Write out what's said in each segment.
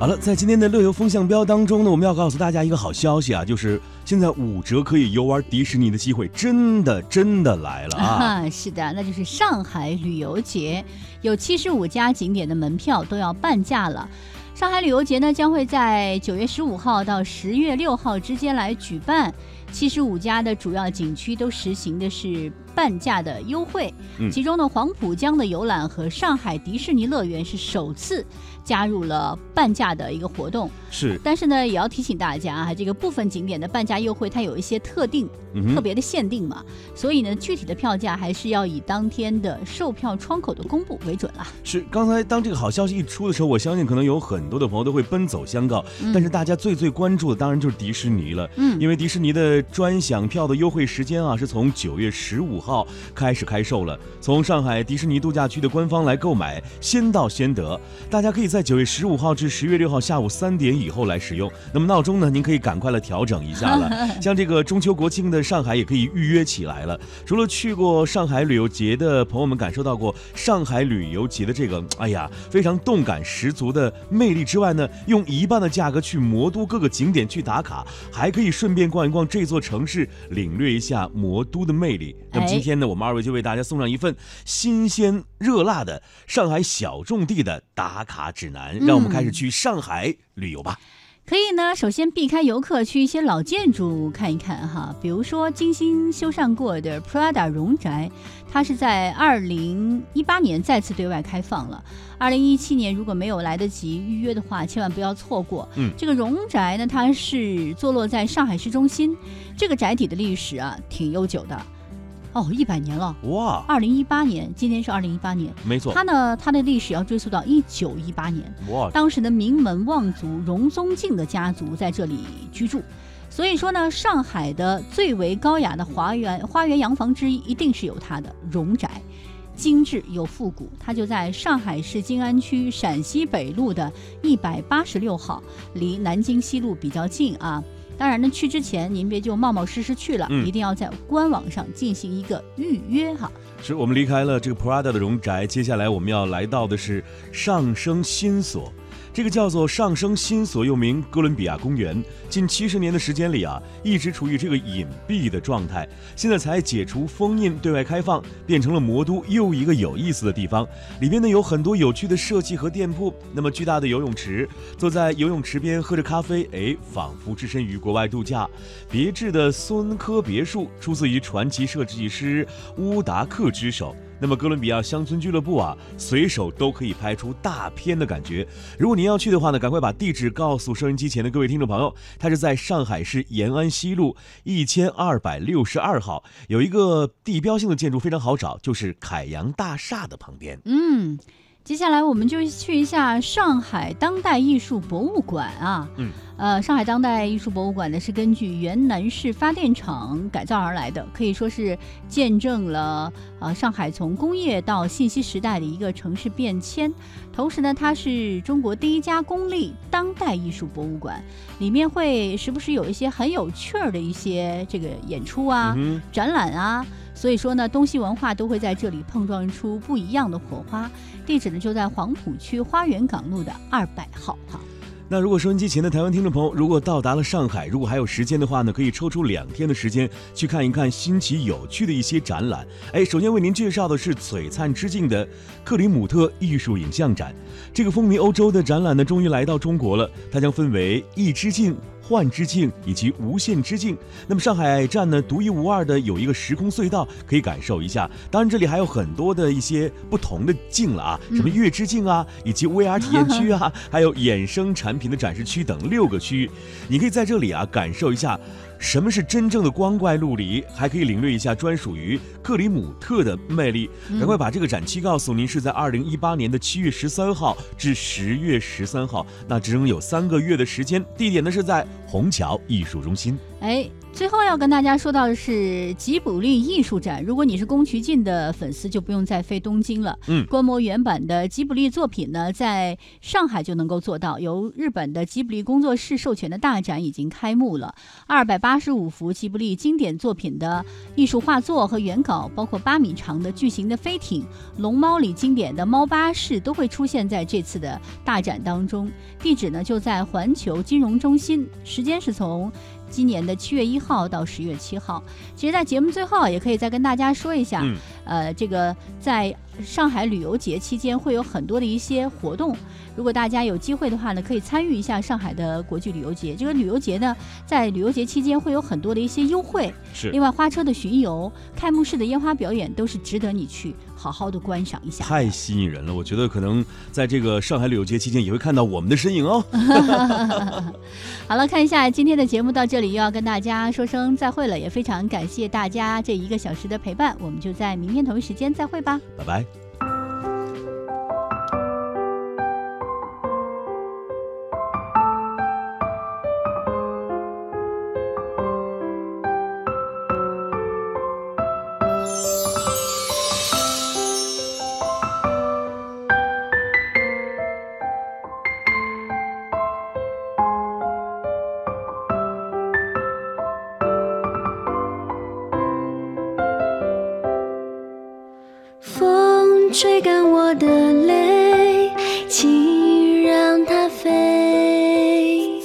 好了，在今天的乐游风向标当中呢，我们要告诉大家一个好消息啊，就是现在五折可以游玩迪士尼的机会真的真的来了啊！是的，那就是上海旅游节，有七十五家景点的门票都要半价了。上海旅游节呢，将会在九月十五号到十月六号之间来举办。七十五家的主要景区都实行的是半价的优惠，其中呢，黄浦江的游览和上海迪士尼乐园是首次加入了半价的一个活动。是，但是呢，也要提醒大家啊，这个部分景点的半价优惠它有一些特定、特别的限定嘛，所以呢，具体的票价还是要以当天的售票窗口的公布为准了。是，刚才当这个好消息一出的时候，我相信可能有很多的朋友都会奔走相告，但是大家最最关注的当然就是迪士尼了，嗯，因为迪士尼的。专享票的优惠时间啊，是从九月十五号开始开售了。从上海迪士尼度假区的官方来购买，先到先得。大家可以在九月十五号至十月六号下午三点以后来使用。那么闹钟呢，您可以赶快来调整一下了。像这个中秋国庆的上海也可以预约起来了。除了去过上海旅游节的朋友们感受到过上海旅游节的这个哎呀非常动感十足的魅力之外呢，用一半的价格去魔都各个景点去打卡，还可以顺便逛一逛这座。城市领略一下魔都的魅力。那么今天呢，我们二位就为大家送上一份新鲜热辣的上海小众地的打卡指南，让我们开始去上海旅游吧。可以呢，首先避开游客，去一些老建筑看一看哈，比如说精心修缮过的 Prada 荣宅，它是在二零一八年再次对外开放了。二零一七年如果没有来得及预约的话，千万不要错过。嗯，这个荣宅呢，它是坐落在上海市中心，这个宅邸的历史啊挺悠久的。哦，一百年了哇！二零一八年，今天是二零一八年，没错。它呢，它的历史要追溯到一九一八年哇！当时的名门望族荣宗敬的家族在这里居住，所以说呢，上海的最为高雅的花园花园洋房之一，一定是有它的荣宅，精致又复古。它就在上海市静安区陕西北路的一百八十六号，离南京西路比较近啊。当然呢，去之前您别就冒冒失失去了，一定要在官网上进行一个预约哈。是我们离开了这个 Prada 的荣宅，接下来我们要来到的是上升新所。这个叫做上升新所，又名哥伦比亚公园，近七十年的时间里啊，一直处于这个隐蔽的状态，现在才解除封印，对外开放，变成了魔都又一个有意思的地方。里边呢有很多有趣的设计和店铺，那么巨大的游泳池，坐在游泳池边喝着咖啡，哎，仿佛置身于国外度假。别致的孙科别墅，出自于传奇设计师乌达克之手。那么哥伦比亚乡村俱乐部啊，随手都可以拍出大片的感觉。如果您要去的话呢，赶快把地址告诉收音机前的各位听众朋友。它是在上海市延安西路一千二百六十二号，有一个地标性的建筑非常好找，就是凯洋大厦的旁边。嗯。接下来我们就去一下上海当代艺术博物馆啊，嗯，呃，上海当代艺术博物馆呢是根据原南市发电厂改造而来的，可以说是见证了呃上海从工业到信息时代的一个城市变迁。同时呢，它是中国第一家公立当代艺术博物馆，里面会时不时有一些很有趣儿的一些这个演出啊、展览啊。所以说呢，东西文化都会在这里碰撞出不一样的火花。地址呢就在黄浦区花园港路的二百号。哈。那如果收音机前的台湾听众朋友，如果到达了上海，如果还有时间的话呢，可以抽出两天的时间去看一看新奇有趣的一些展览。哎，首先为您介绍的是璀璨之境的克里姆特艺术影像展。这个风靡欧洲的展览呢，终于来到中国了。它将分为异之境。幻之境以及无限之境，那么上海站呢，独一无二的有一个时空隧道可以感受一下。当然，这里还有很多的一些不同的境了啊，什么月之境啊，以及 VR 体验区啊，还有衍生产品的展示区等六个区域，你可以在这里啊感受一下。什么是真正的光怪陆离？还可以领略一下专属于克里姆特的魅力。赶快把这个展期告诉您，是在二零一八年的七月十三号至十月十三号，那整整有三个月的时间。地点呢是在虹桥艺术中心。哎，最后要跟大家说到的是吉卜力艺术展。如果你是宫崎骏的粉丝，就不用再飞东京了。嗯，观摩原版的吉卜力作品呢，在上海就能够做到。由日本的吉卜力工作室授权的大展已经开幕了，二百八十五幅吉卜力经典作品的艺术画作和原稿，包括八米长的巨型的飞艇、龙猫里经典的猫巴士，都会出现在这次的大展当中。地址呢就在环球金融中心，时间是从。今年的七月一号到十月七号，其实，在节目最后也可以再跟大家说一下，呃，这个在上海旅游节期间会有很多的一些活动。如果大家有机会的话呢，可以参与一下上海的国际旅游节。这个旅游节呢，在旅游节期间会有很多的一些优惠。是。另外，花车的巡游、开幕式的烟花表演都是值得你去好好的观赏一下。太吸引人了，我觉得可能在这个上海旅游节期间也会看到我们的身影哦。好了，看一下今天的节目到这里又要跟大家说声再会了，也非常感谢大家这一个小时的陪伴，我们就在明天同一时间再会吧，拜拜。吹干我的泪，请让它飞。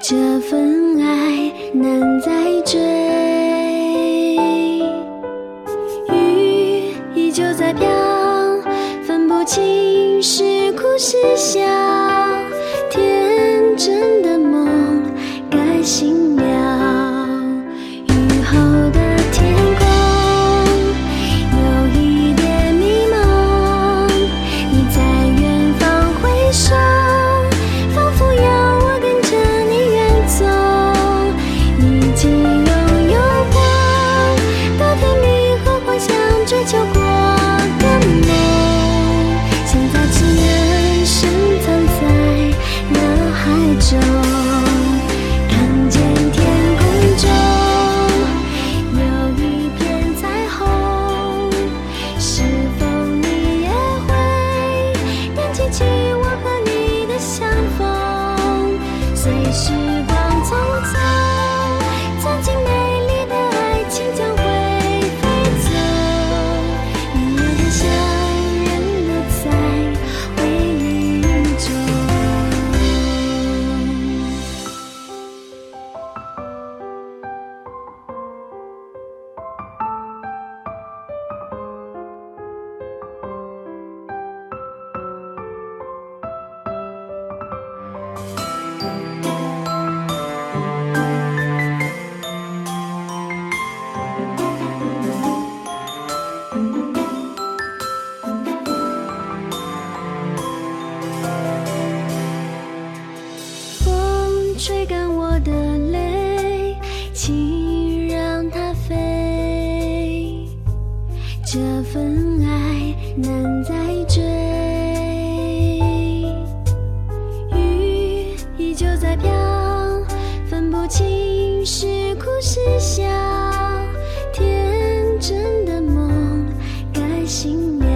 这份爱难再追。雨依旧在飘，分不清是哭是笑。天真就吹干我的泪请让它飞。这份爱难再追雨依旧在飘分不清是哭是笑。天真的梦该醒了